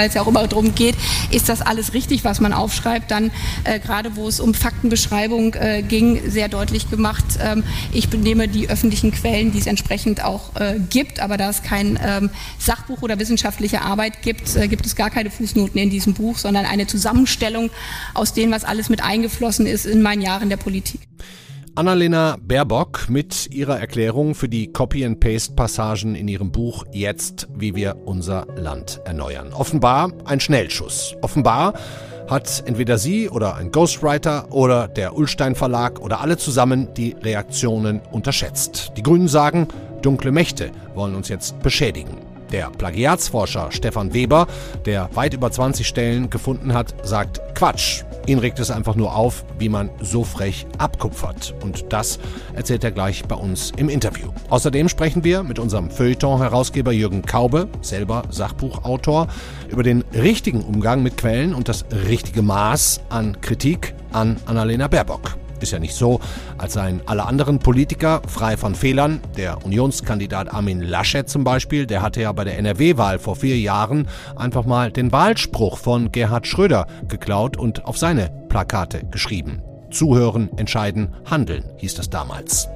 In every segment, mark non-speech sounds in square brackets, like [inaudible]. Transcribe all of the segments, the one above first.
weil es ja auch immer darum geht, ist das alles richtig, was man aufschreibt, dann äh, gerade wo es um Faktenbeschreibung äh, ging, sehr deutlich gemacht, ähm, ich benehme die öffentlichen Quellen, die es entsprechend auch äh, gibt, aber da es kein ähm, Sachbuch oder wissenschaftliche Arbeit gibt, äh, gibt es gar keine Fußnoten in diesem Buch, sondern eine Zusammenstellung aus dem, was alles mit eingeflossen ist in meinen Jahren der Politik. Annalena Baerbock mit ihrer Erklärung für die Copy-and-Paste-Passagen in ihrem Buch Jetzt, wie wir unser Land erneuern. Offenbar ein Schnellschuss. Offenbar hat entweder sie oder ein Ghostwriter oder der Ullstein Verlag oder alle zusammen die Reaktionen unterschätzt. Die Grünen sagen, dunkle Mächte wollen uns jetzt beschädigen. Der Plagiatsforscher Stefan Weber, der weit über 20 Stellen gefunden hat, sagt Quatsch. Ihn regt es einfach nur auf, wie man so frech abkupfert. Und das erzählt er gleich bei uns im Interview. Außerdem sprechen wir mit unserem Feuilleton-Herausgeber Jürgen Kaube, selber Sachbuchautor, über den richtigen Umgang mit Quellen und das richtige Maß an Kritik an Annalena Baerbock. Ist ja nicht so, als seien alle anderen Politiker frei von Fehlern. Der Unionskandidat Armin Laschet zum Beispiel, der hatte ja bei der NRW-Wahl vor vier Jahren einfach mal den Wahlspruch von Gerhard Schröder geklaut und auf seine Plakate geschrieben. Zuhören, entscheiden, handeln, hieß das damals.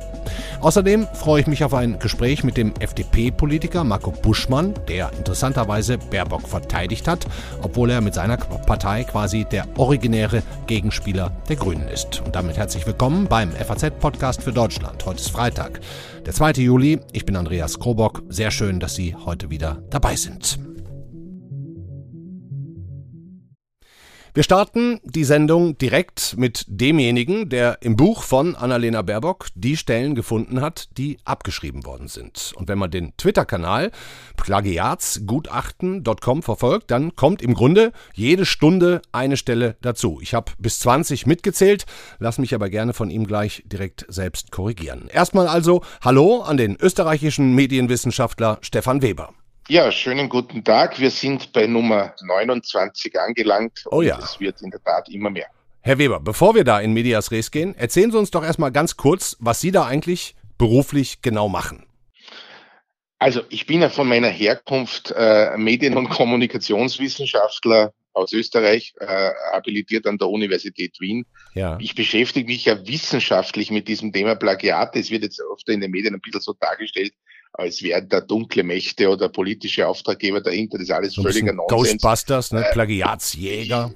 Außerdem freue ich mich auf ein Gespräch mit dem FDP-Politiker Marco Buschmann, der interessanterweise Baerbock verteidigt hat, obwohl er mit seiner Partei quasi der originäre Gegenspieler der Grünen ist. Und damit herzlich willkommen beim FAZ-Podcast für Deutschland. Heute ist Freitag, der 2. Juli. Ich bin Andreas Krobock. Sehr schön, dass Sie heute wieder dabei sind. Wir starten die Sendung direkt mit demjenigen, der im Buch von Annalena Baerbock die Stellen gefunden hat, die abgeschrieben worden sind. Und wenn man den Twitter-Kanal plagiatsgutachten.com verfolgt, dann kommt im Grunde jede Stunde eine Stelle dazu. Ich habe bis 20 mitgezählt, lass mich aber gerne von ihm gleich direkt selbst korrigieren. Erstmal also Hallo an den österreichischen Medienwissenschaftler Stefan Weber. Ja, schönen guten Tag. Wir sind bei Nummer 29 angelangt. Oh ja. Es wird in der Tat immer mehr. Herr Weber, bevor wir da in Medias Res gehen, erzählen Sie uns doch erstmal ganz kurz, was Sie da eigentlich beruflich genau machen. Also ich bin ja von meiner Herkunft äh, Medien- und Kommunikationswissenschaftler aus Österreich, äh, habilitiert an der Universität Wien. Ja. Ich beschäftige mich ja wissenschaftlich mit diesem Thema Plagiat. Es wird jetzt oft in den Medien ein bisschen so dargestellt, als wären da dunkle Mächte oder politische Auftraggeber dahinter. Das ist alles so völliger Nonsens. Ghostbusters, ne? Äh, Plagiatsjäger.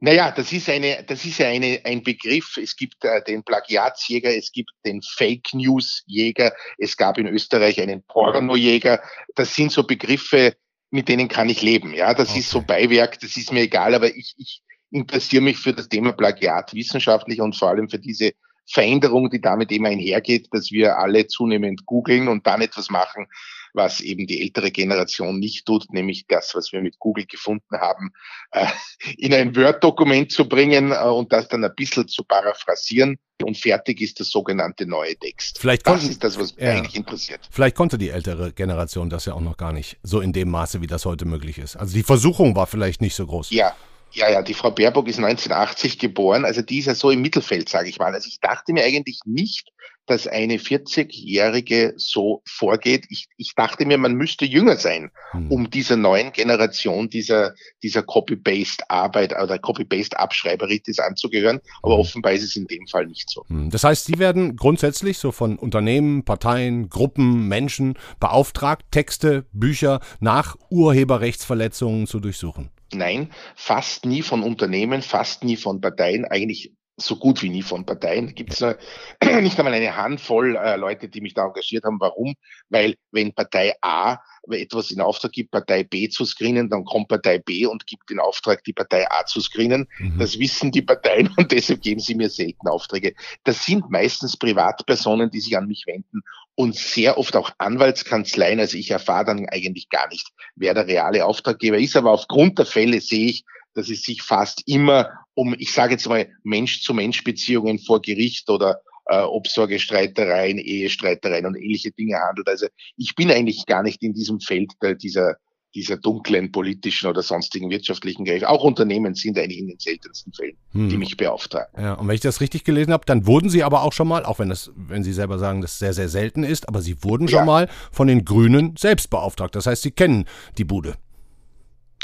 Naja, das ist eine, das ist ja eine, ein Begriff. Es gibt äh, den Plagiatsjäger, es gibt den Fake News Jäger, es gab in Österreich einen Pornojäger. Das sind so Begriffe, mit denen kann ich leben. Ja, das okay. ist so Beiwerk, das ist mir egal, aber ich, ich interessiere mich für das Thema Plagiat wissenschaftlich und vor allem für diese Veränderung, die damit immer einhergeht, dass wir alle zunehmend googeln und dann etwas machen, was eben die ältere Generation nicht tut, nämlich das, was wir mit Google gefunden haben, äh, in ein Word-Dokument zu bringen äh, und das dann ein bisschen zu paraphrasieren und fertig ist das sogenannte neue Text. Vielleicht das konnten, ist das, was mich ja, eigentlich interessiert. Vielleicht konnte die ältere Generation das ja auch noch gar nicht so in dem Maße, wie das heute möglich ist. Also die Versuchung war vielleicht nicht so groß. Ja, ja, ja, die Frau Baerbock ist 1980 geboren, also die ist ja so im Mittelfeld, sage ich mal. Also ich dachte mir eigentlich nicht, dass eine 40-Jährige so vorgeht. Ich, ich dachte mir, man müsste jünger sein, hm. um dieser neuen Generation, dieser, dieser Copy-Paste-Arbeit oder Copy-Paste-Abschreiberitis anzugehören. Aber hm. offenbar ist es in dem Fall nicht so. Hm. Das heißt, Sie werden grundsätzlich so von Unternehmen, Parteien, Gruppen, Menschen beauftragt, Texte, Bücher nach Urheberrechtsverletzungen zu durchsuchen. Nein, fast nie von Unternehmen, fast nie von Parteien, eigentlich so gut wie nie von Parteien. Gibt es [clears throat] nicht einmal eine Handvoll äh, Leute, die mich da engagiert haben. Warum? Weil wenn Partei A etwas in Auftrag gibt, Partei B zu screenen, dann kommt Partei B und gibt den Auftrag, die Partei A zu screenen. Mhm. Das wissen die Parteien [laughs] und deshalb geben sie mir selten Aufträge. Das sind meistens Privatpersonen, die sich an mich wenden und sehr oft auch Anwaltskanzleien. Also ich erfahre dann eigentlich gar nicht, wer der reale Auftraggeber ist. Aber aufgrund der Fälle sehe ich, dass es sich fast immer um, ich sage jetzt mal, Mensch-zu-Mensch-Beziehungen vor Gericht oder äh, Obsorgestreitereien, Ehestreitereien und ähnliche Dinge handelt. Also ich bin eigentlich gar nicht in diesem Feld dieser, dieser dunklen politischen oder sonstigen wirtschaftlichen Gerichte. Auch Unternehmen sind eigentlich in den seltensten Fällen, hm. die mich beauftragen. Ja, und wenn ich das richtig gelesen habe, dann wurden Sie aber auch schon mal, auch wenn das, wenn Sie selber sagen, das sehr, sehr selten ist, aber Sie wurden schon ja. mal von den Grünen selbst beauftragt. Das heißt, Sie kennen die Bude.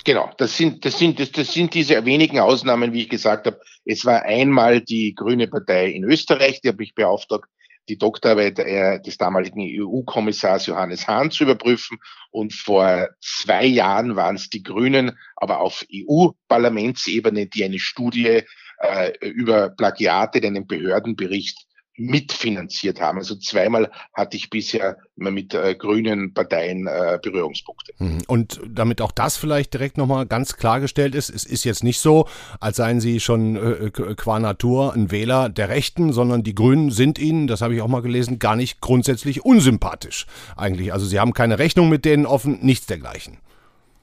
Genau, das sind, das sind, das, das sind diese wenigen Ausnahmen, wie ich gesagt habe. Es war einmal die Grüne Partei in Österreich, die habe ich beauftragt, die Doktorarbeit des damaligen EU-Kommissars Johannes Hahn zu überprüfen. Und vor zwei Jahren waren es die Grünen, aber auf EU-Parlamentsebene, die eine Studie äh, über Plagiate in einem Behördenbericht mitfinanziert haben. Also zweimal hatte ich bisher immer mit äh, grünen Parteien äh, Berührungspunkte. Mhm. Und damit auch das vielleicht direkt nochmal ganz klargestellt ist, es ist jetzt nicht so, als seien Sie schon äh, qua Natur ein Wähler der Rechten, sondern die Grünen sind Ihnen, das habe ich auch mal gelesen, gar nicht grundsätzlich unsympathisch eigentlich. Also Sie haben keine Rechnung mit denen offen, nichts dergleichen.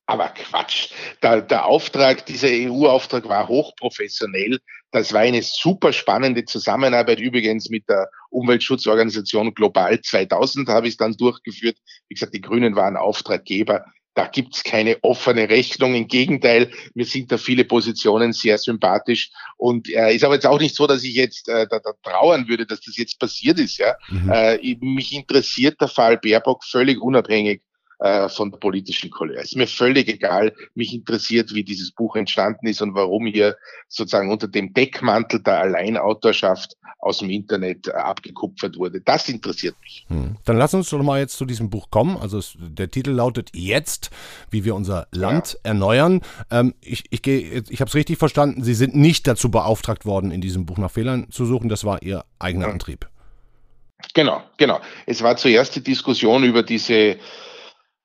Aber Quatsch. Der, der Auftrag, dieser EU-Auftrag war hochprofessionell. Das war eine super spannende Zusammenarbeit übrigens mit der Umweltschutzorganisation Global 2000 habe ich es dann durchgeführt. Wie gesagt, die Grünen waren Auftraggeber. Da gibt's keine offene Rechnung. Im Gegenteil, mir sind da viele Positionen sehr sympathisch. Und äh, ist aber jetzt auch nicht so, dass ich jetzt äh, da, da trauern würde, dass das jetzt passiert ist. Ja, mhm. äh, mich interessiert der Fall Baerbock völlig unabhängig äh, von der politischen Couleur. Ist mir völlig egal. Mich interessiert, wie dieses Buch entstanden ist und warum hier sozusagen unter dem Deckmantel der Alleinautorschaft aus dem Internet äh, abgekupfert wurde. Das interessiert mich. Hm. Dann lass uns doch mal jetzt zu diesem Buch kommen. Also es, der Titel lautet Jetzt, wie wir unser Land ja. erneuern. Ähm, ich ich, ich habe es richtig verstanden. Sie sind nicht dazu beauftragt worden, in diesem Buch nach Fehlern zu suchen. Das war Ihr eigener ja. Antrieb. Genau, genau. Es war zuerst die Diskussion über diese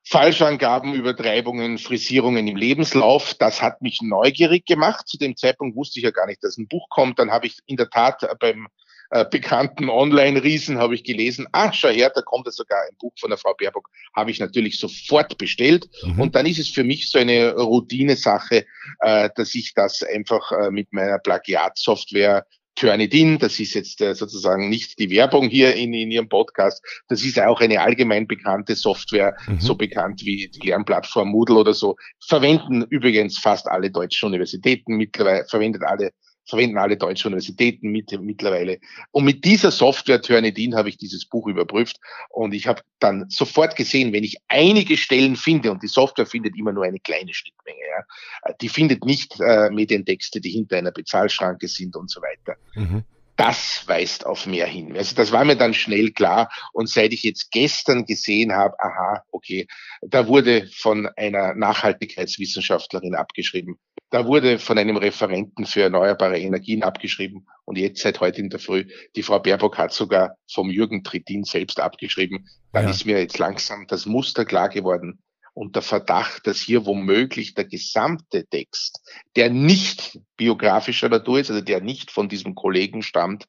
Falschangaben, Übertreibungen, Frisierungen im Lebenslauf. Das hat mich neugierig gemacht. Zu dem Zeitpunkt wusste ich ja gar nicht, dass ein Buch kommt. Dann habe ich in der Tat beim äh, bekannten Online-Riesen habe ich gelesen, ah, schau her, da kommt ja sogar ein Buch von der Frau Baerbock, habe ich natürlich sofort bestellt. Mhm. Und dann ist es für mich so eine Routine-Sache, äh, dass ich das einfach äh, mit meiner Plagiatsoftware Turnitin, das ist jetzt äh, sozusagen nicht die Werbung hier in, in Ihrem Podcast, das ist auch eine allgemein bekannte Software, mhm. so bekannt wie die Lernplattform Moodle oder so, verwenden übrigens fast alle deutschen Universitäten mittlerweile, verwendet alle verwenden alle deutschen Universitäten mit, mittlerweile. Und mit dieser Software Turnitin habe ich dieses Buch überprüft und ich habe dann sofort gesehen, wenn ich einige Stellen finde, und die Software findet immer nur eine kleine Schnittmenge, ja, die findet nicht äh, Medientexte, die hinter einer Bezahlschranke sind und so weiter. Mhm das weist auf mehr hin. Also das war mir dann schnell klar. Und seit ich jetzt gestern gesehen habe, aha, okay, da wurde von einer Nachhaltigkeitswissenschaftlerin abgeschrieben, da wurde von einem Referenten für erneuerbare Energien abgeschrieben und jetzt seit heute in der Früh, die Frau Baerbock hat sogar vom Jürgen Trittin selbst abgeschrieben. Dann ja. ist mir jetzt langsam das Muster klar geworden und der Verdacht, dass hier womöglich der gesamte Text, der nicht biografischer Natur ist, also der nicht von diesem Kollegen stammt,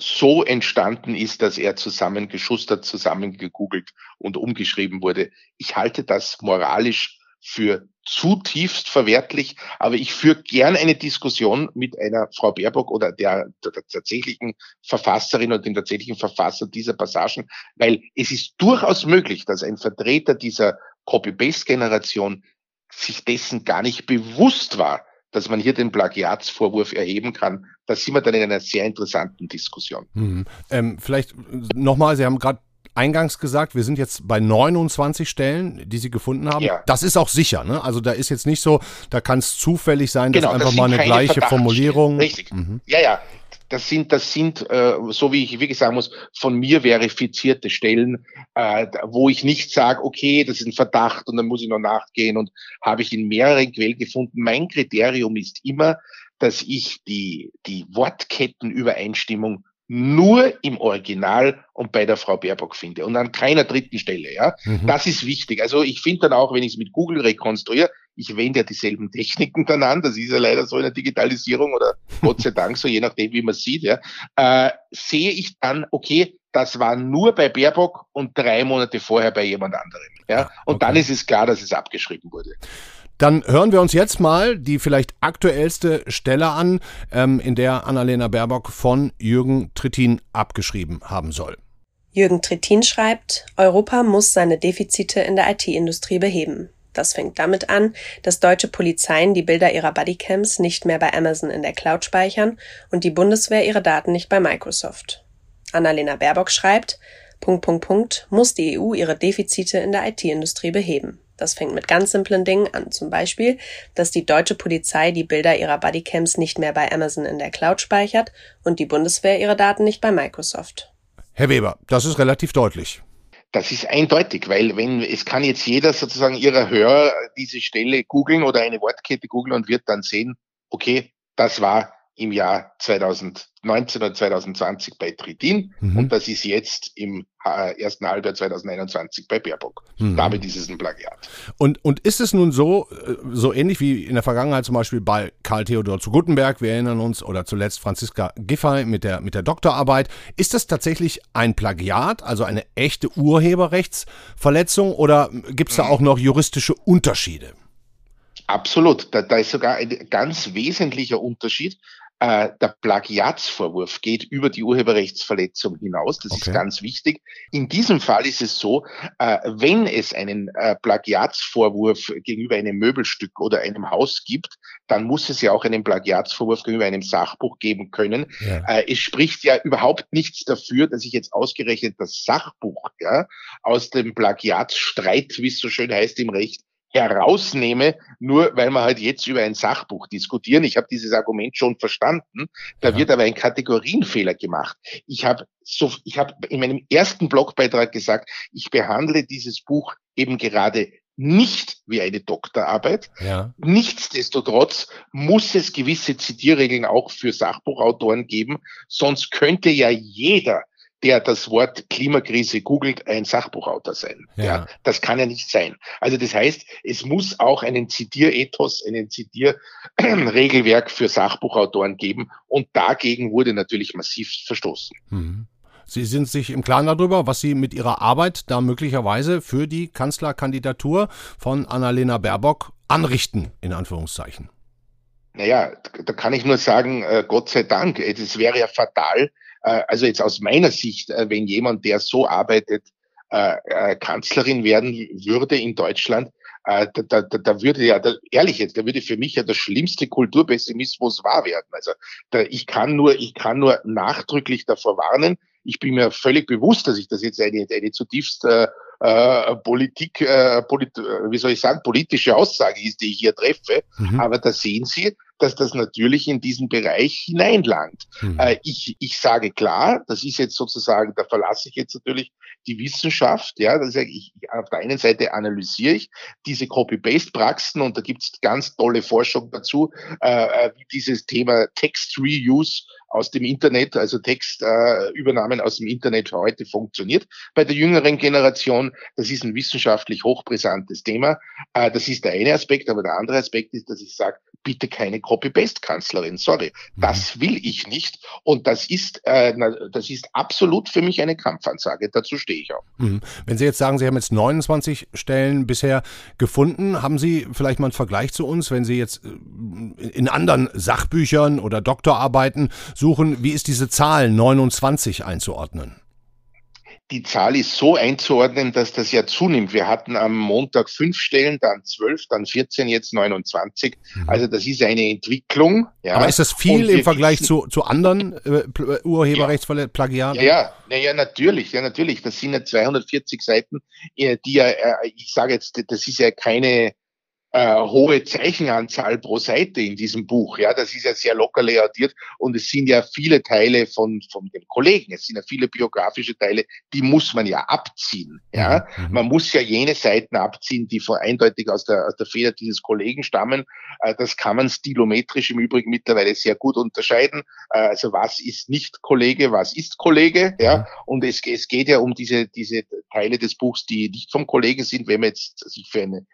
so entstanden ist, dass er zusammengeschustert, zusammengegoogelt und umgeschrieben wurde. Ich halte das moralisch für zutiefst verwertlich, aber ich führe gern eine Diskussion mit einer Frau Baerbock oder der, der, der tatsächlichen Verfasserin oder dem tatsächlichen Verfasser dieser Passagen, weil es ist durchaus möglich, dass ein Vertreter dieser Copy-Paste-Generation sich dessen gar nicht bewusst war, dass man hier den Plagiatsvorwurf erheben kann. Da sind wir dann in einer sehr interessanten Diskussion. Hm. Ähm, vielleicht nochmal, Sie haben gerade eingangs gesagt, wir sind jetzt bei 29 Stellen, die Sie gefunden haben. Ja. Das ist auch sicher, ne? Also da ist jetzt nicht so, da kann es zufällig sein, dass genau, einfach das mal eine gleiche Formulierung. Richtig. Mhm. Ja, ja das sind, das sind, äh, so wie ich wirklich sagen muss, von mir verifizierte Stellen, äh, wo ich nicht sage, okay, das ist ein Verdacht und dann muss ich noch nachgehen und habe ich in mehreren Quellen gefunden. Mein Kriterium ist immer, dass ich die, die Wortkettenübereinstimmung nur im Original und bei der Frau Baerbock finde und an keiner dritten Stelle. Ja, mhm. das ist wichtig. Also ich finde dann auch, wenn ich es mit Google rekonstruiere, ich wende ja dieselben [laughs] Techniken dann an. Das ist ja leider so in der Digitalisierung oder [laughs] Gott sei Dank so, je nachdem, wie man sieht. Ja, äh, sehe ich dann, okay, das war nur bei Baerbock und drei Monate vorher bei jemand anderem. Ja, und okay. dann ist es klar, dass es abgeschrieben wurde. Dann hören wir uns jetzt mal die vielleicht aktuellste Stelle an, ähm, in der Annalena Baerbock von Jürgen Trittin abgeschrieben haben soll. Jürgen Trittin schreibt, Europa muss seine Defizite in der IT-Industrie beheben. Das fängt damit an, dass deutsche Polizeien die Bilder ihrer Bodycams nicht mehr bei Amazon in der Cloud speichern und die Bundeswehr ihre Daten nicht bei Microsoft. Annalena Baerbock schreibt, Punkt, Punkt, Punkt, muss die EU ihre Defizite in der IT-Industrie beheben. Das fängt mit ganz simplen Dingen an. Zum Beispiel, dass die deutsche Polizei die Bilder ihrer Bodycams nicht mehr bei Amazon in der Cloud speichert und die Bundeswehr ihre Daten nicht bei Microsoft. Herr Weber, das ist relativ deutlich. Das ist eindeutig, weil wenn es kann jetzt jeder sozusagen ihrer Hörer diese Stelle googeln oder eine Wortkette googeln und wird dann sehen, okay, das war im Jahr 2019 oder 2020 bei Tridin mhm. und das ist jetzt im äh, ersten Halbjahr 2021 bei Baerbock. Mhm. Damit ist es ein Plagiat. Und, und ist es nun so, äh, so ähnlich wie in der Vergangenheit zum Beispiel bei Karl Theodor zu Guttenberg, wir erinnern uns, oder zuletzt Franziska Giffey mit der, mit der Doktorarbeit, ist das tatsächlich ein Plagiat, also eine echte Urheberrechtsverletzung oder gibt es da auch noch juristische Unterschiede? Absolut. Da, da ist sogar ein ganz wesentlicher Unterschied äh, der Plagiatsvorwurf geht über die Urheberrechtsverletzung hinaus. Das okay. ist ganz wichtig. In diesem Fall ist es so, äh, wenn es einen äh, Plagiatsvorwurf gegenüber einem Möbelstück oder einem Haus gibt, dann muss es ja auch einen Plagiatsvorwurf gegenüber einem Sachbuch geben können. Ja. Äh, es spricht ja überhaupt nichts dafür, dass ich jetzt ausgerechnet das Sachbuch ja, aus dem Plagiatsstreit, wie es so schön heißt im Recht, herausnehme, nur weil wir halt jetzt über ein Sachbuch diskutieren. Ich habe dieses Argument schon verstanden. Da ja. wird aber ein Kategorienfehler gemacht. Ich habe so, ich habe in meinem ersten Blogbeitrag gesagt, ich behandle dieses Buch eben gerade nicht wie eine Doktorarbeit. Ja. Nichtsdestotrotz muss es gewisse Zitierregeln auch für Sachbuchautoren geben, sonst könnte ja jeder der das Wort Klimakrise googelt, ein Sachbuchautor sein. Ja. ja. das kann ja nicht sein. Also das heißt, es muss auch einen Zitierethos, einen Zitierregelwerk für Sachbuchautoren geben und dagegen wurde natürlich massiv verstoßen. Mhm. Sie sind sich im Klaren darüber, was Sie mit Ihrer Arbeit da möglicherweise für die Kanzlerkandidatur von Annalena Baerbock anrichten, in Anführungszeichen. Naja, da kann ich nur sagen, äh, Gott sei Dank. Es wäre ja fatal, äh, also jetzt aus meiner Sicht, äh, wenn jemand, der so arbeitet, äh, Kanzlerin werden würde in Deutschland, da, da, da würde ja, da, ehrlich jetzt, da würde für mich ja der schlimmste Kulturpessimismus wahr werden. Also da, ich kann nur, ich kann nur nachdrücklich davor warnen. Ich bin mir völlig bewusst, dass ich das jetzt eine, eine zutiefst äh, Politik, äh, polit, wie soll ich sagen, politische Aussage ist, die ich hier treffe. Mhm. Aber da sehen Sie, dass das natürlich in diesen Bereich hineinlangt. Mhm. Äh, ich, ich sage klar, das ist jetzt sozusagen, da verlasse ich jetzt natürlich die Wissenschaft. Ja, das ist, ich, auf der einen Seite analysiere ich diese Copy-Paste-Praxen und da gibt es ganz tolle Forschung dazu, äh, äh, wie dieses Thema Text-Reuse aus dem Internet, also Textübernahmen äh, aus dem Internet heute funktioniert. Bei der jüngeren Generation, das ist ein wissenschaftlich hochbrisantes Thema. Äh, das ist der eine Aspekt, aber der andere Aspekt ist, dass ich sage, bitte keine Copy-Paste-Kanzlerin. Sorry, mhm. das will ich nicht. Und das ist, äh, das ist absolut für mich eine Kampfansage. Dazu stehe ich auch. Mhm. Wenn Sie jetzt sagen, Sie haben jetzt 29 Stellen bisher gefunden, haben Sie vielleicht mal einen Vergleich zu uns, wenn Sie jetzt äh, in anderen Sachbüchern oder Doktorarbeiten suchen, wie ist diese Zahl 29 einzuordnen? Die Zahl ist so einzuordnen, dass das ja zunimmt. Wir hatten am Montag fünf Stellen, dann zwölf, dann 14, jetzt 29. Mhm. Also das ist eine Entwicklung. Ja. Aber ist das viel im Vergleich zu, zu anderen äh, Urheberrechtsplagiaten? Ja, ja, ja, ja, natürlich, ja, natürlich. Das sind ja 240 Seiten, äh, die ja, äh, ich sage jetzt, das ist ja keine äh, hohe Zeichenanzahl pro Seite in diesem Buch. Ja, das ist ja sehr locker layoutiert und es sind ja viele Teile von, von den Kollegen. Es sind ja viele biografische Teile, die muss man ja abziehen. Ja, mhm. man muss ja jene Seiten abziehen, die vor eindeutig aus der, aus der Feder dieses Kollegen stammen. Äh, das kann man stilometrisch im Übrigen mittlerweile sehr gut unterscheiden. Äh, also was ist nicht Kollege, was ist Kollege? Ja, mhm. und es, es geht ja um diese, diese Teile des Buchs, die nicht vom Kollegen sind, wenn man jetzt sich für eine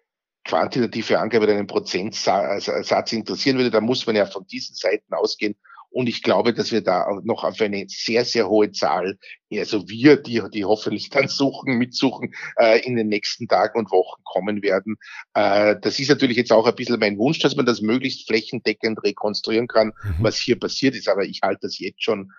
quantitative Angabe oder einen Prozentsatz interessieren würde, dann muss man ja von diesen Seiten ausgehen. Und ich glaube, dass wir da noch auf eine sehr, sehr hohe Zahl, also wir, die, die hoffentlich dann suchen, mitsuchen, äh, in den nächsten Tagen und Wochen kommen werden. Äh, das ist natürlich jetzt auch ein bisschen mein Wunsch, dass man das möglichst flächendeckend rekonstruieren kann, mhm. was hier passiert ist. Aber ich halte das jetzt schon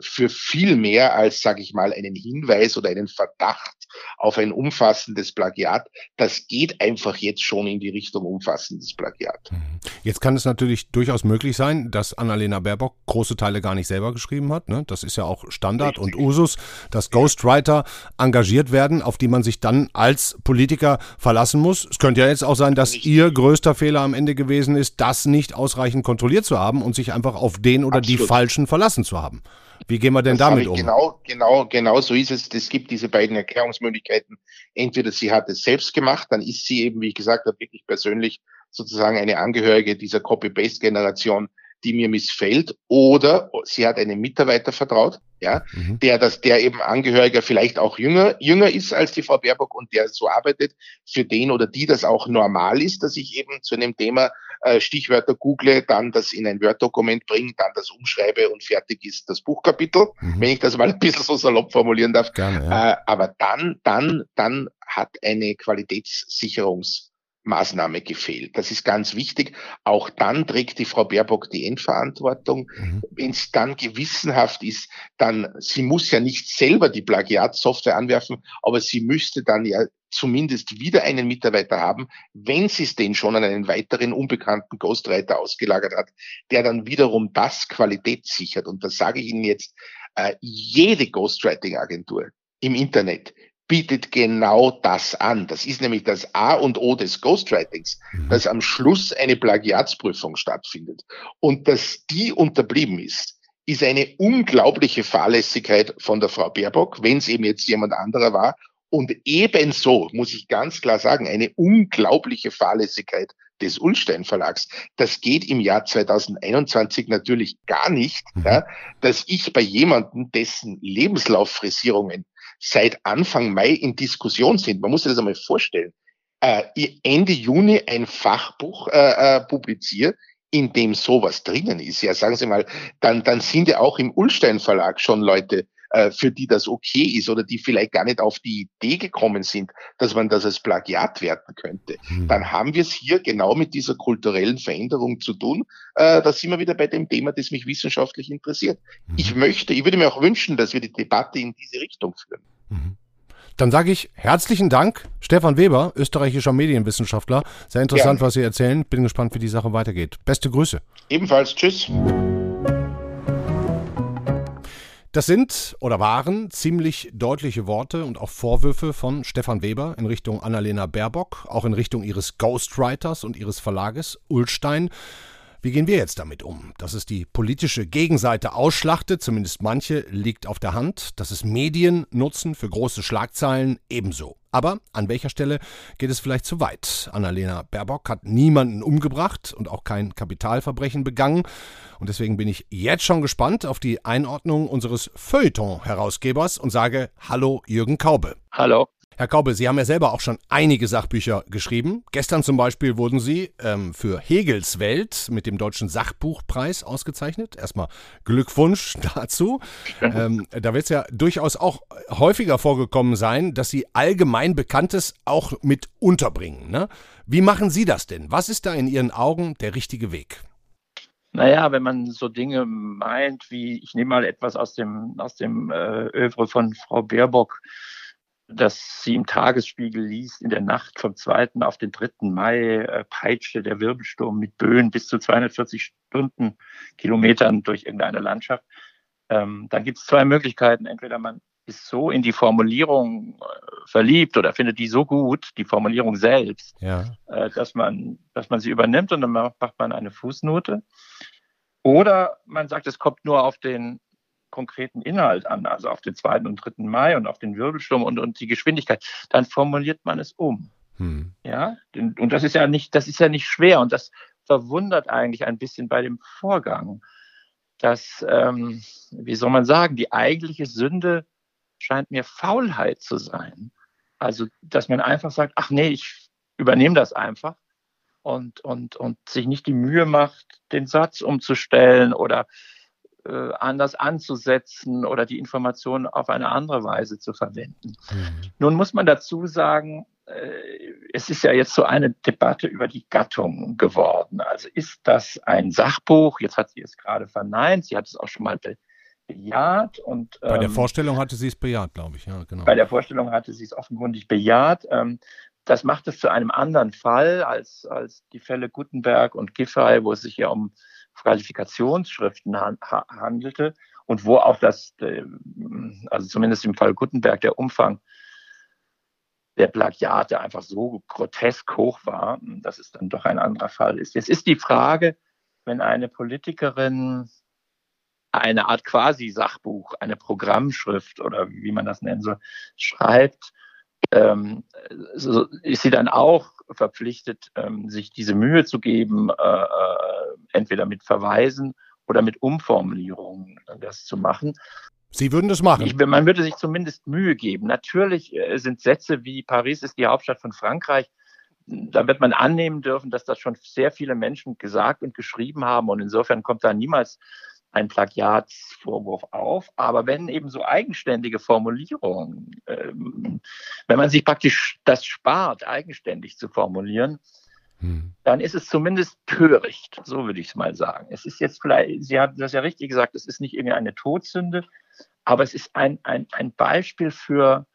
für viel mehr als, sage ich mal, einen Hinweis oder einen Verdacht auf ein umfassendes Plagiat. Das geht einfach jetzt schon in die Richtung umfassendes Plagiat. Mhm. Jetzt kann es natürlich durchaus möglich sein, dass Annalena Baerbock große Teile gar nicht selber geschrieben hat. Ne? Das ist ja auch Standard Richtig. und Usus, dass Ghostwriter engagiert werden, auf die man sich dann als Politiker verlassen muss. Es könnte ja jetzt auch sein, dass Richtig. ihr größter Fehler am Ende gewesen ist, das nicht ausreichend kontrolliert zu haben und sich einfach auf den oder Absolut. die Falschen verlassen zu haben. Wie gehen wir denn das damit um? Genau, genau, genau so ist es. Es gibt diese beiden Erklärungsmöglichkeiten. Entweder sie hat es selbst gemacht, dann ist sie eben, wie ich gesagt habe, wirklich persönlich sozusagen eine Angehörige dieser Copy-Paste-Generation, die mir missfällt, oder sie hat einen Mitarbeiter vertraut, ja, mhm. der das, der eben Angehöriger vielleicht auch jünger, jünger ist als die Frau Baerbock und der so arbeitet, für den oder die das auch normal ist, dass ich eben zu einem Thema äh, Stichwörter google, dann das in ein Word-Dokument bringe, dann das umschreibe und fertig ist das Buchkapitel, mhm. wenn ich das mal ein bisschen so salopp formulieren darf. Gerne, ja. äh, aber dann, dann, dann hat eine Qualitätssicherungs Maßnahme gefehlt. Das ist ganz wichtig. Auch dann trägt die Frau Baerbock die Endverantwortung. Mhm. Wenn es dann gewissenhaft ist, dann, sie muss ja nicht selber die Plagiatsoftware anwerfen, aber sie müsste dann ja zumindest wieder einen Mitarbeiter haben, wenn sie es denn schon an einen weiteren unbekannten Ghostwriter ausgelagert hat, der dann wiederum das Qualität sichert. Und das sage ich Ihnen jetzt, äh, jede Ghostwriting-Agentur im Internet bietet genau das an. Das ist nämlich das A und O des Ghostwritings, mhm. dass am Schluss eine Plagiatsprüfung stattfindet. Und dass die unterblieben ist, ist eine unglaubliche Fahrlässigkeit von der Frau Baerbock, wenn es eben jetzt jemand anderer war. Und ebenso, muss ich ganz klar sagen, eine unglaubliche Fahrlässigkeit des Ulstein Verlags. Das geht im Jahr 2021 natürlich gar nicht, mhm. ja, dass ich bei jemandem, dessen Lebenslauffrisierungen seit Anfang Mai in Diskussion sind. Man muss sich das einmal vorstellen. Äh, Ende Juni ein Fachbuch äh, äh, publiziere, in dem sowas drinnen ist. Ja, sagen Sie mal, dann, dann sind ja auch im Ulstein Verlag schon Leute äh, für die das okay ist oder die vielleicht gar nicht auf die Idee gekommen sind, dass man das als Plagiat werten könnte, mhm. dann haben wir es hier genau mit dieser kulturellen Veränderung zu tun. Äh, da sind wir wieder bei dem Thema, das mich wissenschaftlich interessiert. Mhm. Ich möchte, ich würde mir auch wünschen, dass wir die Debatte in diese Richtung führen. Mhm. Dann sage ich herzlichen Dank, Stefan Weber, österreichischer Medienwissenschaftler. Sehr interessant, ja. was Sie erzählen. Bin gespannt, wie die Sache weitergeht. Beste Grüße. Ebenfalls. Tschüss. Das sind oder waren ziemlich deutliche Worte und auch Vorwürfe von Stefan Weber in Richtung Annalena Baerbock, auch in Richtung ihres Ghostwriters und ihres Verlages Ulstein. Wie gehen wir jetzt damit um? Dass es die politische Gegenseite ausschlachtet, zumindest manche, liegt auf der Hand. Dass es Medien nutzen für große Schlagzeilen, ebenso. Aber an welcher Stelle geht es vielleicht zu weit? Annalena Baerbock hat niemanden umgebracht und auch kein Kapitalverbrechen begangen. Und deswegen bin ich jetzt schon gespannt auf die Einordnung unseres Feuilleton-Herausgebers und sage Hallo Jürgen Kaube. Hallo. Herr Kaube, Sie haben ja selber auch schon einige Sachbücher geschrieben. Gestern zum Beispiel wurden Sie ähm, für Hegels Welt mit dem Deutschen Sachbuchpreis ausgezeichnet. Erstmal Glückwunsch [laughs] dazu. ähm, da wird es ja durchaus auch häufiger vorgekommen sein, dass Sie allgemein Bekanntes auch mit unterbringen. Ne? Wie machen Sie das denn? Was ist da in Ihren Augen der richtige Weg? Naja, wenn man so Dinge meint, wie ich nehme mal etwas aus dem, aus dem äh, Övre von Frau Baerbock, dass sie im Tagesspiegel liest, in der Nacht vom 2. auf den 3. Mai äh, peitschte der Wirbelsturm mit Böen bis zu 240 Stundenkilometern durch irgendeine Landschaft. Ähm, dann gibt es zwei Möglichkeiten. Entweder man ist so in die Formulierung äh, verliebt oder findet die so gut, die Formulierung selbst, ja. äh, dass, man, dass man sie übernimmt und dann macht man eine Fußnote. Oder man sagt, es kommt nur auf den konkreten Inhalt an, also auf den 2. und 3. Mai und auf den Wirbelsturm und, und die Geschwindigkeit, dann formuliert man es um. Hm. Ja, und das ist ja nicht, das ist ja nicht schwer und das verwundert eigentlich ein bisschen bei dem Vorgang, dass, ähm, wie soll man sagen, die eigentliche Sünde scheint mir Faulheit zu sein. Also, dass man einfach sagt, ach nee, ich übernehme das einfach und, und, und sich nicht die Mühe macht, den Satz umzustellen oder äh, anders anzusetzen oder die Informationen auf eine andere Weise zu verwenden. Mhm. Nun muss man dazu sagen, äh, es ist ja jetzt so eine Debatte über die Gattung geworden. Also ist das ein Sachbuch? Jetzt hat sie es gerade verneint. Sie hat es auch schon mal bejaht. Und, bei der ähm, Vorstellung hatte sie es bejaht, glaube ich. Ja, genau. Bei der Vorstellung hatte sie es offenkundig bejaht. Ähm, das macht es zu einem anderen Fall als, als die Fälle Gutenberg und Giffey, wo es sich ja um Qualifikationsschriften han handelte und wo auch das, äh, also zumindest im Fall Gutenberg, der Umfang der Plagiate einfach so grotesk hoch war, dass es dann doch ein anderer Fall ist. Jetzt ist die Frage, wenn eine Politikerin eine Art Quasi-Sachbuch, eine Programmschrift oder wie man das nennen soll, schreibt, ähm, so ist sie dann auch verpflichtet, ähm, sich diese Mühe zu geben, äh, äh, entweder mit Verweisen oder mit Umformulierungen das zu machen. Sie würden das machen? Ich, man würde sich zumindest Mühe geben. Natürlich äh, sind Sätze wie Paris ist die Hauptstadt von Frankreich, da wird man annehmen dürfen, dass das schon sehr viele Menschen gesagt und geschrieben haben und insofern kommt da niemals ein Plagiatsvorwurf auf. Aber wenn eben so eigenständige Formulierungen, ähm, wenn man sich praktisch das spart, eigenständig zu formulieren, hm. dann ist es zumindest töricht, so würde ich es mal sagen. Es ist jetzt vielleicht, Sie haben das ja richtig gesagt, es ist nicht irgendeine Todsünde, aber es ist ein, ein, ein Beispiel für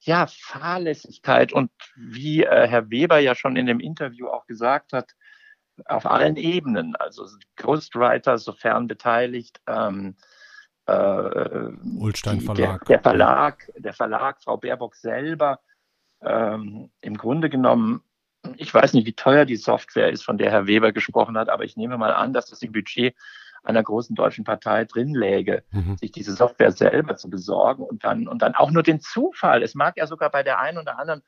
ja, Fahrlässigkeit und wie äh, Herr Weber ja schon in dem Interview auch gesagt hat, auf allen Ebenen, also Ghostwriter, sofern beteiligt, ähm, äh, Ulstein Verlag. Der, der, Verlag, der Verlag, Frau Baerbock selber, ähm, im Grunde genommen, ich weiß nicht, wie teuer die Software ist, von der Herr Weber gesprochen hat, aber ich nehme mal an, dass das im Budget einer großen deutschen Partei drin läge, mhm. sich diese Software selber zu besorgen und dann, und dann auch nur den Zufall. Es mag ja sogar bei der einen oder anderen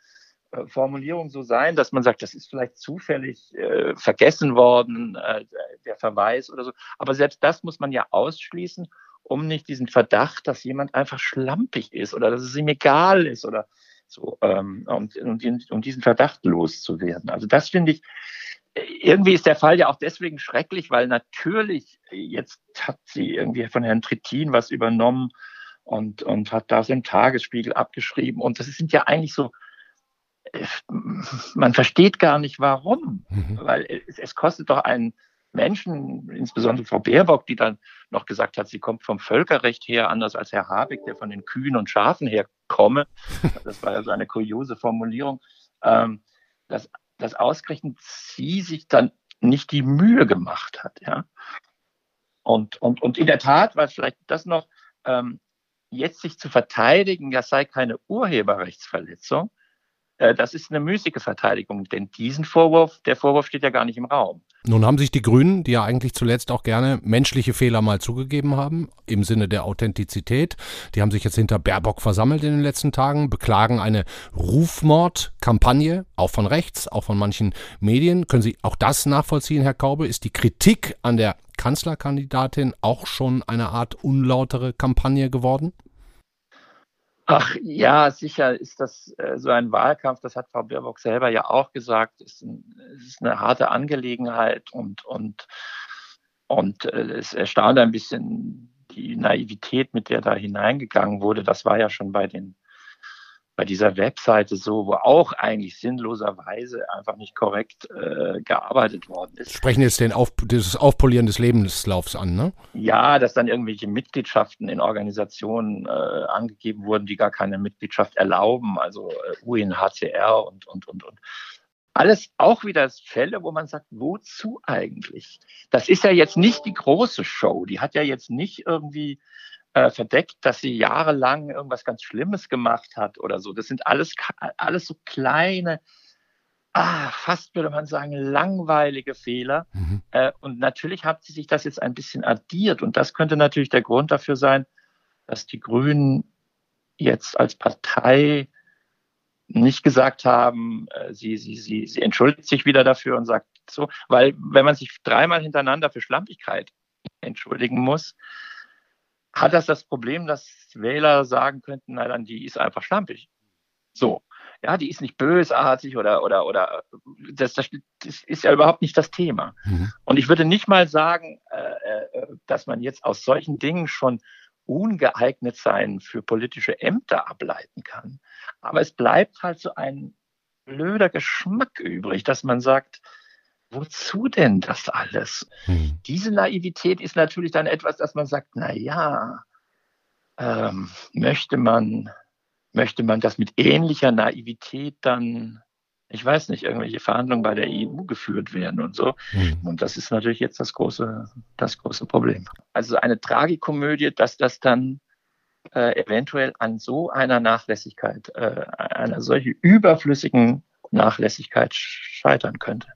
Formulierung so sein, dass man sagt, das ist vielleicht zufällig äh, vergessen worden, äh, der Verweis oder so. Aber selbst das muss man ja ausschließen, um nicht diesen Verdacht, dass jemand einfach schlampig ist oder dass es ihm egal ist oder so, ähm, um, um, um diesen Verdacht loszuwerden. Also das finde ich, irgendwie ist der Fall ja auch deswegen schrecklich, weil natürlich jetzt hat sie irgendwie von Herrn Trittin was übernommen und, und hat das im Tagesspiegel abgeschrieben. Und das sind ja eigentlich so man versteht gar nicht warum, mhm. weil es, es, kostet doch einen Menschen, insbesondere Frau Baerbock, die dann noch gesagt hat, sie kommt vom Völkerrecht her, anders als Herr Habeck, der von den Kühen und Schafen herkomme. [laughs] Das war ja so eine kuriose Formulierung, ähm, dass, dass ausgerechnet sie sich dann nicht die Mühe gemacht hat, ja. Und, und, und in der Tat war es vielleicht das noch, ähm, jetzt sich zu verteidigen, das sei keine Urheberrechtsverletzung, das ist eine müßige Verteidigung, denn diesen Vorwurf, der Vorwurf steht ja gar nicht im Raum. Nun haben sich die Grünen, die ja eigentlich zuletzt auch gerne menschliche Fehler mal zugegeben haben, im Sinne der Authentizität, die haben sich jetzt hinter Baerbock versammelt in den letzten Tagen, beklagen eine Rufmordkampagne, auch von rechts, auch von manchen Medien. Können Sie auch das nachvollziehen, Herr Kaube? Ist die Kritik an der Kanzlerkandidatin auch schon eine Art unlautere Kampagne geworden? Ach ja, sicher ist das äh, so ein Wahlkampf, das hat Frau Baerbock selber ja auch gesagt, ist, ein, ist eine harte Angelegenheit und, und, und äh, es erstaunt ein bisschen die Naivität, mit der da hineingegangen wurde. Das war ja schon bei den bei dieser Webseite so, wo auch eigentlich sinnloserweise einfach nicht korrekt äh, gearbeitet worden ist. Sprechen jetzt den Auf, das Aufpolieren des Lebenslaufs an, ne? Ja, dass dann irgendwelche Mitgliedschaften in Organisationen äh, angegeben wurden, die gar keine Mitgliedschaft erlauben, also äh, UNHCR und, und, und, und. Alles auch wieder Fälle, wo man sagt, wozu eigentlich? Das ist ja jetzt nicht die große Show. Die hat ja jetzt nicht irgendwie äh, verdeckt, dass sie jahrelang irgendwas ganz Schlimmes gemacht hat oder so. Das sind alles, alles so kleine, ah, fast würde man sagen, langweilige Fehler. Mhm. Äh, und natürlich hat sie sich das jetzt ein bisschen addiert. Und das könnte natürlich der Grund dafür sein, dass die Grünen jetzt als Partei nicht gesagt haben, äh, sie, sie, sie, sie entschuldigt sich wieder dafür und sagt so, weil wenn man sich dreimal hintereinander für Schlampigkeit entschuldigen muss, hat das das Problem, dass Wähler sagen könnten, na dann, die ist einfach schlampig. So. Ja, die ist nicht bösartig oder, oder, oder, das, das, das ist ja überhaupt nicht das Thema. Mhm. Und ich würde nicht mal sagen, äh, äh, dass man jetzt aus solchen Dingen schon ungeeignet sein für politische Ämter ableiten kann. Aber es bleibt halt so ein blöder Geschmack übrig, dass man sagt, wozu denn das alles? Hm. Diese Naivität ist natürlich dann etwas, dass man sagt, na ja, ähm, möchte man, möchte man das mit ähnlicher Naivität dann, ich weiß nicht, irgendwelche Verhandlungen bei der EU geführt werden und so. Hm. Und das ist natürlich jetzt das große, das große Problem. Also eine Tragikomödie, dass das dann äh, eventuell an so einer Nachlässigkeit, äh, einer solchen überflüssigen Nachlässigkeit scheitern könnte.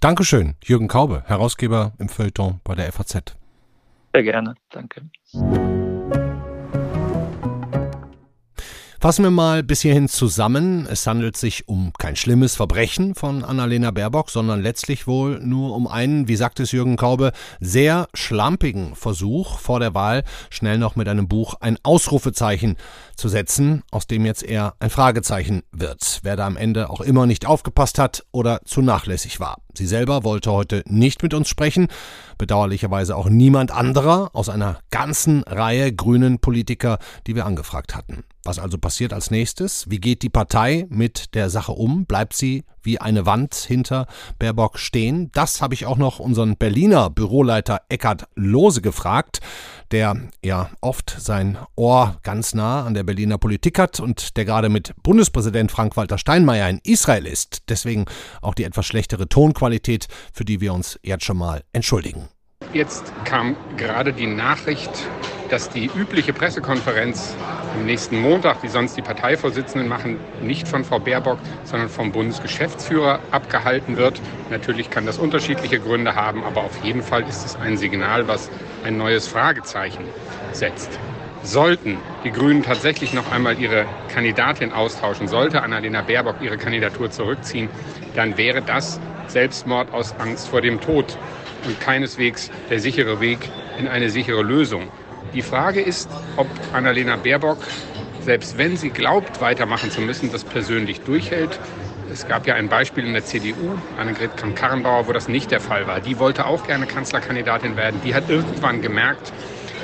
Dankeschön, Jürgen Kaube, Herausgeber im Feuilleton bei der FAZ. Sehr gerne, danke. Fassen wir mal bis hierhin zusammen. Es handelt sich um kein schlimmes Verbrechen von Annalena Baerbock, sondern letztlich wohl nur um einen, wie sagt es Jürgen Kaube, sehr schlampigen Versuch vor der Wahl, schnell noch mit einem Buch ein Ausrufezeichen zu setzen, aus dem jetzt eher ein Fragezeichen wird. Wer da am Ende auch immer nicht aufgepasst hat oder zu nachlässig war. Sie selber wollte heute nicht mit uns sprechen, bedauerlicherweise auch niemand anderer aus einer ganzen Reihe grünen Politiker, die wir angefragt hatten. Was also passiert als nächstes? Wie geht die Partei mit der Sache um? Bleibt sie wie eine Wand hinter Baerbock stehen? Das habe ich auch noch unseren Berliner Büroleiter Eckhard Lose gefragt, der ja oft sein Ohr ganz nah an der Berliner Politik hat und der gerade mit Bundespräsident Frank-Walter Steinmeier in Israel ist. Deswegen auch die etwas schlechtere Tonqualität, für die wir uns jetzt schon mal entschuldigen. Jetzt kam gerade die Nachricht, dass die übliche Pressekonferenz am nächsten Montag, wie sonst die Parteivorsitzenden machen, nicht von Frau Baerbock, sondern vom Bundesgeschäftsführer abgehalten wird. Natürlich kann das unterschiedliche Gründe haben, aber auf jeden Fall ist es ein Signal, was ein neues Fragezeichen setzt. Sollten die Grünen tatsächlich noch einmal ihre Kandidatin austauschen, sollte Annalena Baerbock ihre Kandidatur zurückziehen, dann wäre das Selbstmord aus Angst vor dem Tod und keineswegs der sichere Weg in eine sichere Lösung. Die Frage ist, ob Annalena Baerbock, selbst wenn sie glaubt, weitermachen zu müssen, das persönlich durchhält. Es gab ja ein Beispiel in der CDU, Annegret Kramp-Karrenbauer, wo das nicht der Fall war. Die wollte auch gerne Kanzlerkandidatin werden. Die hat irgendwann gemerkt,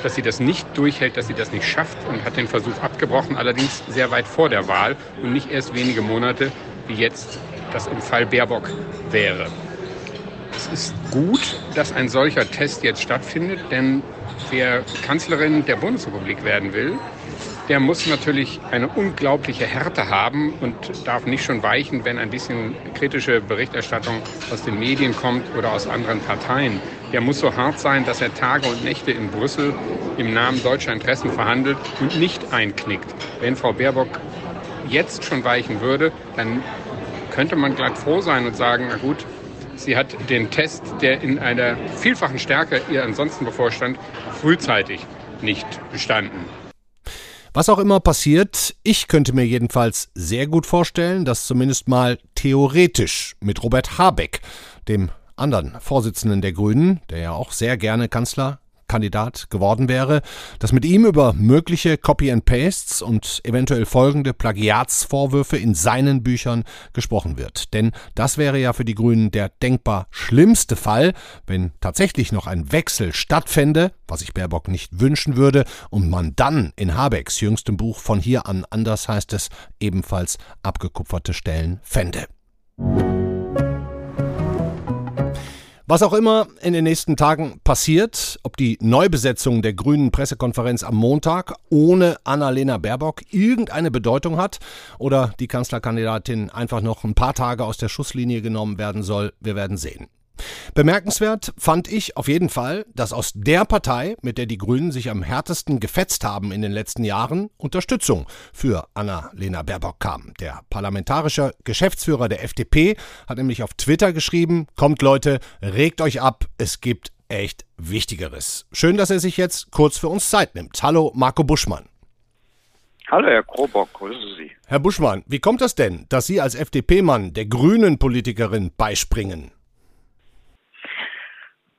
dass sie das nicht durchhält, dass sie das nicht schafft und hat den Versuch abgebrochen, allerdings sehr weit vor der Wahl und nicht erst wenige Monate, wie jetzt das im Fall Baerbock wäre. Es ist gut, dass ein solcher Test jetzt stattfindet, denn wer Kanzlerin der Bundesrepublik werden will, der muss natürlich eine unglaubliche Härte haben und darf nicht schon weichen, wenn ein bisschen kritische Berichterstattung aus den Medien kommt oder aus anderen Parteien. Der muss so hart sein, dass er Tage und Nächte in Brüssel im Namen deutscher Interessen verhandelt und nicht einknickt. Wenn Frau Baerbock jetzt schon weichen würde, dann könnte man glatt froh sein und sagen, na gut, Sie hat den Test, der in einer vielfachen Stärke ihr ansonsten bevorstand, frühzeitig nicht bestanden. Was auch immer passiert, ich könnte mir jedenfalls sehr gut vorstellen, dass zumindest mal theoretisch mit Robert Habeck, dem anderen Vorsitzenden der Grünen, der ja auch sehr gerne Kanzler Kandidat geworden wäre, dass mit ihm über mögliche Copy-and-Pastes und eventuell folgende Plagiatsvorwürfe in seinen Büchern gesprochen wird. Denn das wäre ja für die Grünen der denkbar schlimmste Fall, wenn tatsächlich noch ein Wechsel stattfände, was ich Baerbock nicht wünschen würde, und man dann in Habecks jüngstem Buch von hier an anders heißt es ebenfalls abgekupferte Stellen fände. Was auch immer in den nächsten Tagen passiert, ob die Neubesetzung der grünen Pressekonferenz am Montag ohne Annalena Baerbock irgendeine Bedeutung hat oder die Kanzlerkandidatin einfach noch ein paar Tage aus der Schusslinie genommen werden soll, wir werden sehen. Bemerkenswert fand ich auf jeden Fall, dass aus der Partei, mit der die Grünen sich am härtesten gefetzt haben in den letzten Jahren, Unterstützung für Anna-Lena Baerbock kam. Der parlamentarische Geschäftsführer der FDP hat nämlich auf Twitter geschrieben, kommt Leute, regt euch ab, es gibt echt Wichtigeres. Schön, dass er sich jetzt kurz für uns Zeit nimmt. Hallo, Marco Buschmann. Hallo, Herr Krobock, grüße Sie. Herr Buschmann, wie kommt das denn, dass Sie als FDP-Mann der grünen Politikerin beispringen?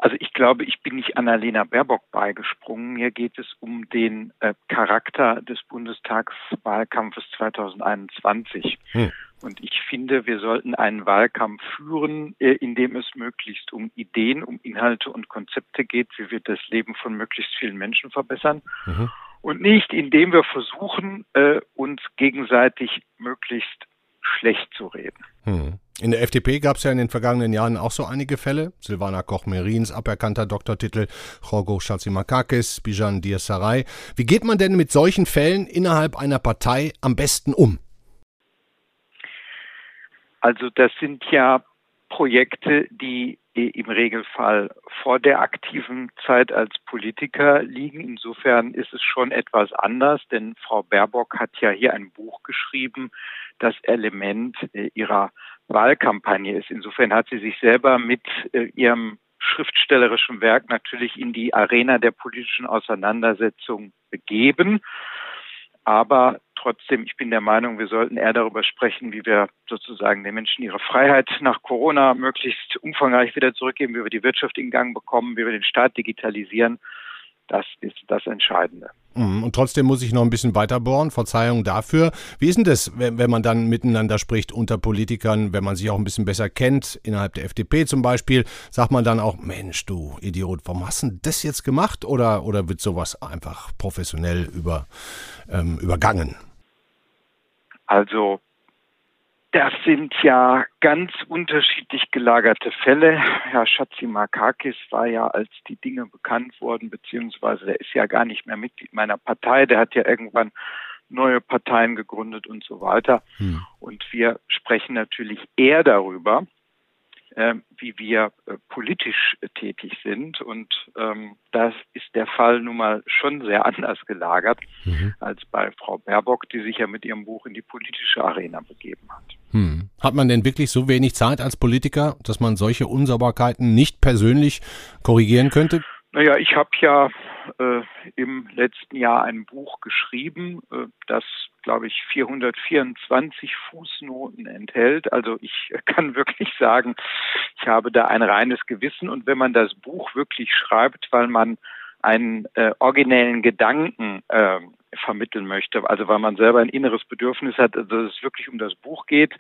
Also ich glaube, ich bin nicht Annalena Baerbock beigesprungen. Mir geht es um den äh, Charakter des Bundestagswahlkampfes 2021. Hm. Und ich finde, wir sollten einen Wahlkampf führen, äh, in dem es möglichst um Ideen, um Inhalte und Konzepte geht, wie wir das Leben von möglichst vielen Menschen verbessern. Mhm. Und nicht, indem wir versuchen, äh, uns gegenseitig möglichst schlecht zu reden. Hm. In der FDP gab es ja in den vergangenen Jahren auch so einige Fälle. Silvana Koch-Merins aberkannter Doktortitel, Jorgo Schatzimakakis, Bijan Diasaray. Wie geht man denn mit solchen Fällen innerhalb einer Partei am besten um? Also das sind ja Projekte, die im Regelfall vor der aktiven Zeit als Politiker liegen. Insofern ist es schon etwas anders, denn Frau Baerbock hat ja hier ein Buch geschrieben, das Element äh, ihrer Wahlkampagne ist. Insofern hat sie sich selber mit äh, ihrem schriftstellerischen Werk natürlich in die Arena der politischen Auseinandersetzung begeben. Aber trotzdem, ich bin der Meinung, wir sollten eher darüber sprechen, wie wir sozusagen den Menschen ihre Freiheit nach Corona möglichst umfangreich wieder zurückgeben, wie wir die Wirtschaft in Gang bekommen, wie wir den Staat digitalisieren. Das ist das Entscheidende. Mhm, und trotzdem muss ich noch ein bisschen weiter bohren. Verzeihung dafür. Wie ist denn das, wenn, wenn, man dann miteinander spricht unter Politikern, wenn man sich auch ein bisschen besser kennt, innerhalb der FDP zum Beispiel, sagt man dann auch, Mensch, du Idiot, warum hast du das jetzt gemacht? Oder, oder wird sowas einfach professionell über, ähm, übergangen? Also das sind ja ganz unterschiedlich gelagerte Fälle. Herr Schatzimakakis war ja, als die Dinge bekannt wurden, beziehungsweise der ist ja gar nicht mehr Mitglied meiner Partei, der hat ja irgendwann neue Parteien gegründet und so weiter. Hm. Und wir sprechen natürlich eher darüber, wie wir äh, politisch tätig sind. Und ähm, das ist der Fall nun mal schon sehr [laughs] anders gelagert mhm. als bei Frau Baerbock, die sich ja mit ihrem Buch in die politische Arena begeben hat. Hm. Hat man denn wirklich so wenig Zeit als Politiker, dass man solche Unsauberkeiten nicht persönlich korrigieren könnte? Naja, ich habe ja äh, im letzten Jahr ein Buch geschrieben, äh, das, glaube ich, 424 Fußnoten enthält. Also ich [laughs] kann wirklich sagen, ich habe da ein reines Gewissen. Und wenn man das Buch wirklich schreibt, weil man einen äh, originellen Gedanken äh, vermitteln möchte, also weil man selber ein inneres Bedürfnis hat, dass es wirklich um das Buch geht,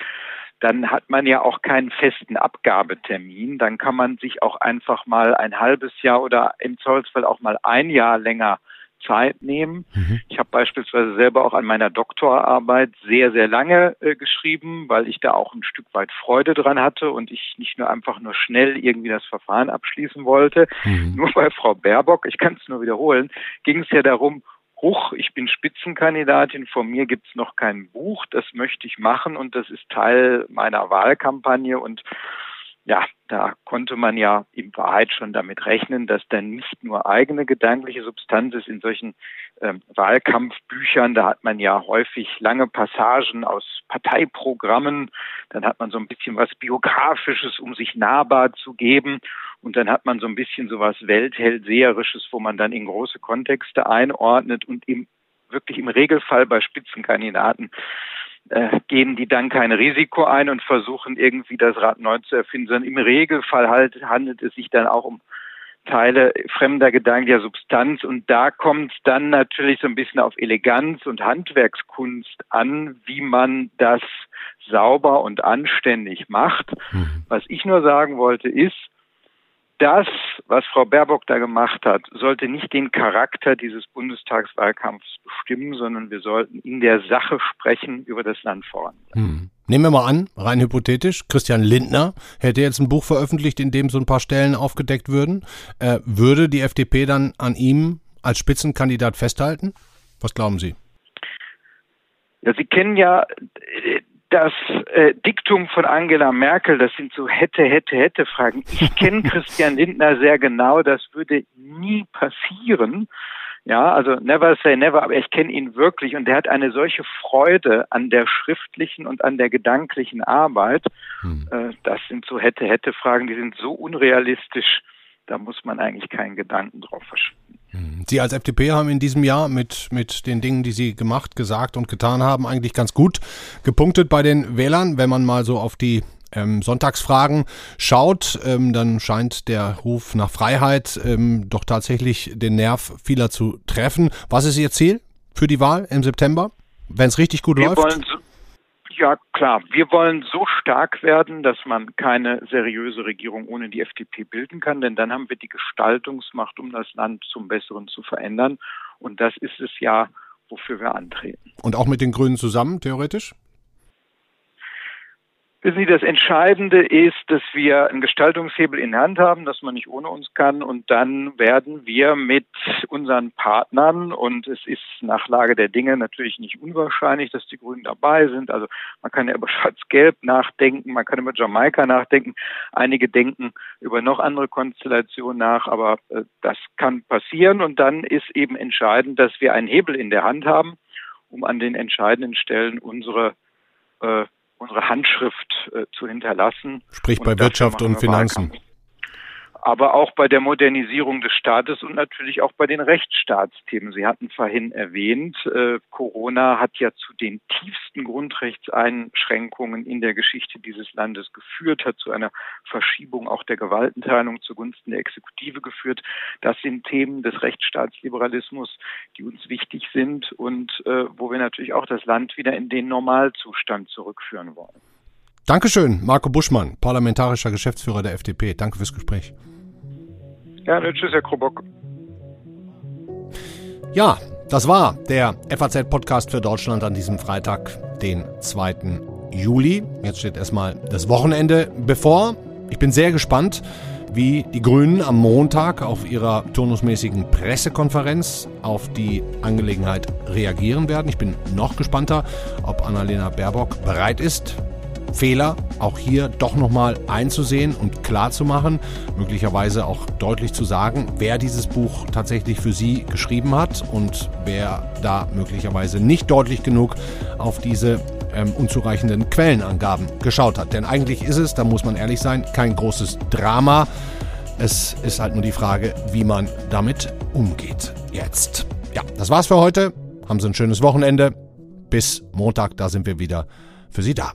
dann hat man ja auch keinen festen Abgabetermin. Dann kann man sich auch einfach mal ein halbes Jahr oder im Zweifelsfall auch mal ein Jahr länger Zeit nehmen. Mhm. Ich habe beispielsweise selber auch an meiner Doktorarbeit sehr, sehr lange äh, geschrieben, weil ich da auch ein Stück weit Freude dran hatte und ich nicht nur einfach nur schnell irgendwie das Verfahren abschließen wollte. Mhm. Nur bei Frau Baerbock, ich kann es nur wiederholen, ging es ja darum, Huch, ich bin Spitzenkandidatin, von mir gibt's noch kein Buch, das möchte ich machen und das ist Teil meiner Wahlkampagne und ja, da konnte man ja in Wahrheit schon damit rechnen, dass dann nicht nur eigene gedankliche Substanz ist in solchen ähm, Wahlkampfbüchern. Da hat man ja häufig lange Passagen aus Parteiprogrammen. Dann hat man so ein bisschen was Biografisches, um sich nahbar zu geben. Und dann hat man so ein bisschen so was Welthellseherisches, wo man dann in große Kontexte einordnet und im, wirklich im Regelfall bei Spitzenkandidaten äh, gehen die dann kein Risiko ein und versuchen irgendwie das Rad neu zu erfinden, sondern im Regelfall halt handelt es sich dann auch um Teile fremder gedanklicher Substanz und da kommt es dann natürlich so ein bisschen auf Eleganz und Handwerkskunst an, wie man das sauber und anständig macht. Mhm. Was ich nur sagen wollte ist, das, was Frau Baerbock da gemacht hat, sollte nicht den Charakter dieses Bundestagswahlkampfs bestimmen, sondern wir sollten in der Sache sprechen über das Land voran. Hm. Nehmen wir mal an, rein hypothetisch, Christian Lindner hätte jetzt ein Buch veröffentlicht, in dem so ein paar Stellen aufgedeckt würden. Äh, würde die FDP dann an ihm als Spitzenkandidat festhalten? Was glauben Sie? Ja, Sie kennen ja äh, das äh, Diktum von Angela Merkel, das sind so hätte, hätte, hätte Fragen. Ich kenne [laughs] Christian Lindner sehr genau, das würde nie passieren. Ja, also never say never, aber ich kenne ihn wirklich und er hat eine solche Freude an der schriftlichen und an der gedanklichen Arbeit. Hm. Äh, das sind so hätte, hätte Fragen, die sind so unrealistisch, da muss man eigentlich keinen Gedanken drauf verschwenden. Hm. Sie als FDP haben in diesem Jahr mit, mit den Dingen, die Sie gemacht, gesagt und getan haben, eigentlich ganz gut gepunktet bei den Wählern. Wenn man mal so auf die ähm, Sonntagsfragen schaut, ähm, dann scheint der Ruf nach Freiheit ähm, doch tatsächlich den Nerv vieler zu treffen. Was ist Ihr Ziel für die Wahl im September, wenn es richtig gut Wir läuft? Wollen so ja, klar. Wir wollen so stark werden, dass man keine seriöse Regierung ohne die FDP bilden kann, denn dann haben wir die Gestaltungsmacht, um das Land zum Besseren zu verändern. Und das ist es ja, wofür wir antreten. Und auch mit den Grünen zusammen, theoretisch? Wissen Sie, das Entscheidende ist, dass wir einen Gestaltungshebel in Hand haben, dass man nicht ohne uns kann. Und dann werden wir mit unseren Partnern, und es ist nach Lage der Dinge natürlich nicht unwahrscheinlich, dass die Grünen dabei sind. Also man kann ja über [laughs] Schwarz-Gelb nachdenken, man kann über Jamaika nachdenken. Einige denken über noch andere Konstellationen nach, aber äh, das kann passieren. Und dann ist eben entscheidend, dass wir einen Hebel in der Hand haben, um an den entscheidenden Stellen unsere äh, unsere Handschrift äh, zu hinterlassen. Sprich bei Wirtschaft und Finanzen. Wahlkampf aber auch bei der Modernisierung des Staates und natürlich auch bei den Rechtsstaatsthemen. Sie hatten vorhin erwähnt, äh, Corona hat ja zu den tiefsten Grundrechtseinschränkungen in der Geschichte dieses Landes geführt, hat zu einer Verschiebung auch der Gewaltenteilung zugunsten der Exekutive geführt. Das sind Themen des Rechtsstaatsliberalismus, die uns wichtig sind und äh, wo wir natürlich auch das Land wieder in den Normalzustand zurückführen wollen. Dankeschön, Marco Buschmann, parlamentarischer Geschäftsführer der FDP. Danke fürs Gespräch. Ja, tschüss, Herr Krobok. Ja, das war der FAZ-Podcast für Deutschland an diesem Freitag, den 2. Juli. Jetzt steht erstmal das Wochenende bevor. Ich bin sehr gespannt, wie die Grünen am Montag auf ihrer turnusmäßigen Pressekonferenz auf die Angelegenheit reagieren werden. Ich bin noch gespannter, ob Annalena Baerbock bereit ist, Fehler auch hier doch nochmal einzusehen und klar zu machen, möglicherweise auch deutlich zu sagen, wer dieses Buch tatsächlich für sie geschrieben hat und wer da möglicherweise nicht deutlich genug auf diese ähm, unzureichenden Quellenangaben geschaut hat. Denn eigentlich ist es, da muss man ehrlich sein, kein großes Drama. Es ist halt nur die Frage, wie man damit umgeht jetzt. Ja, das war's für heute. Haben Sie ein schönes Wochenende. Bis Montag, da sind wir wieder für Sie da.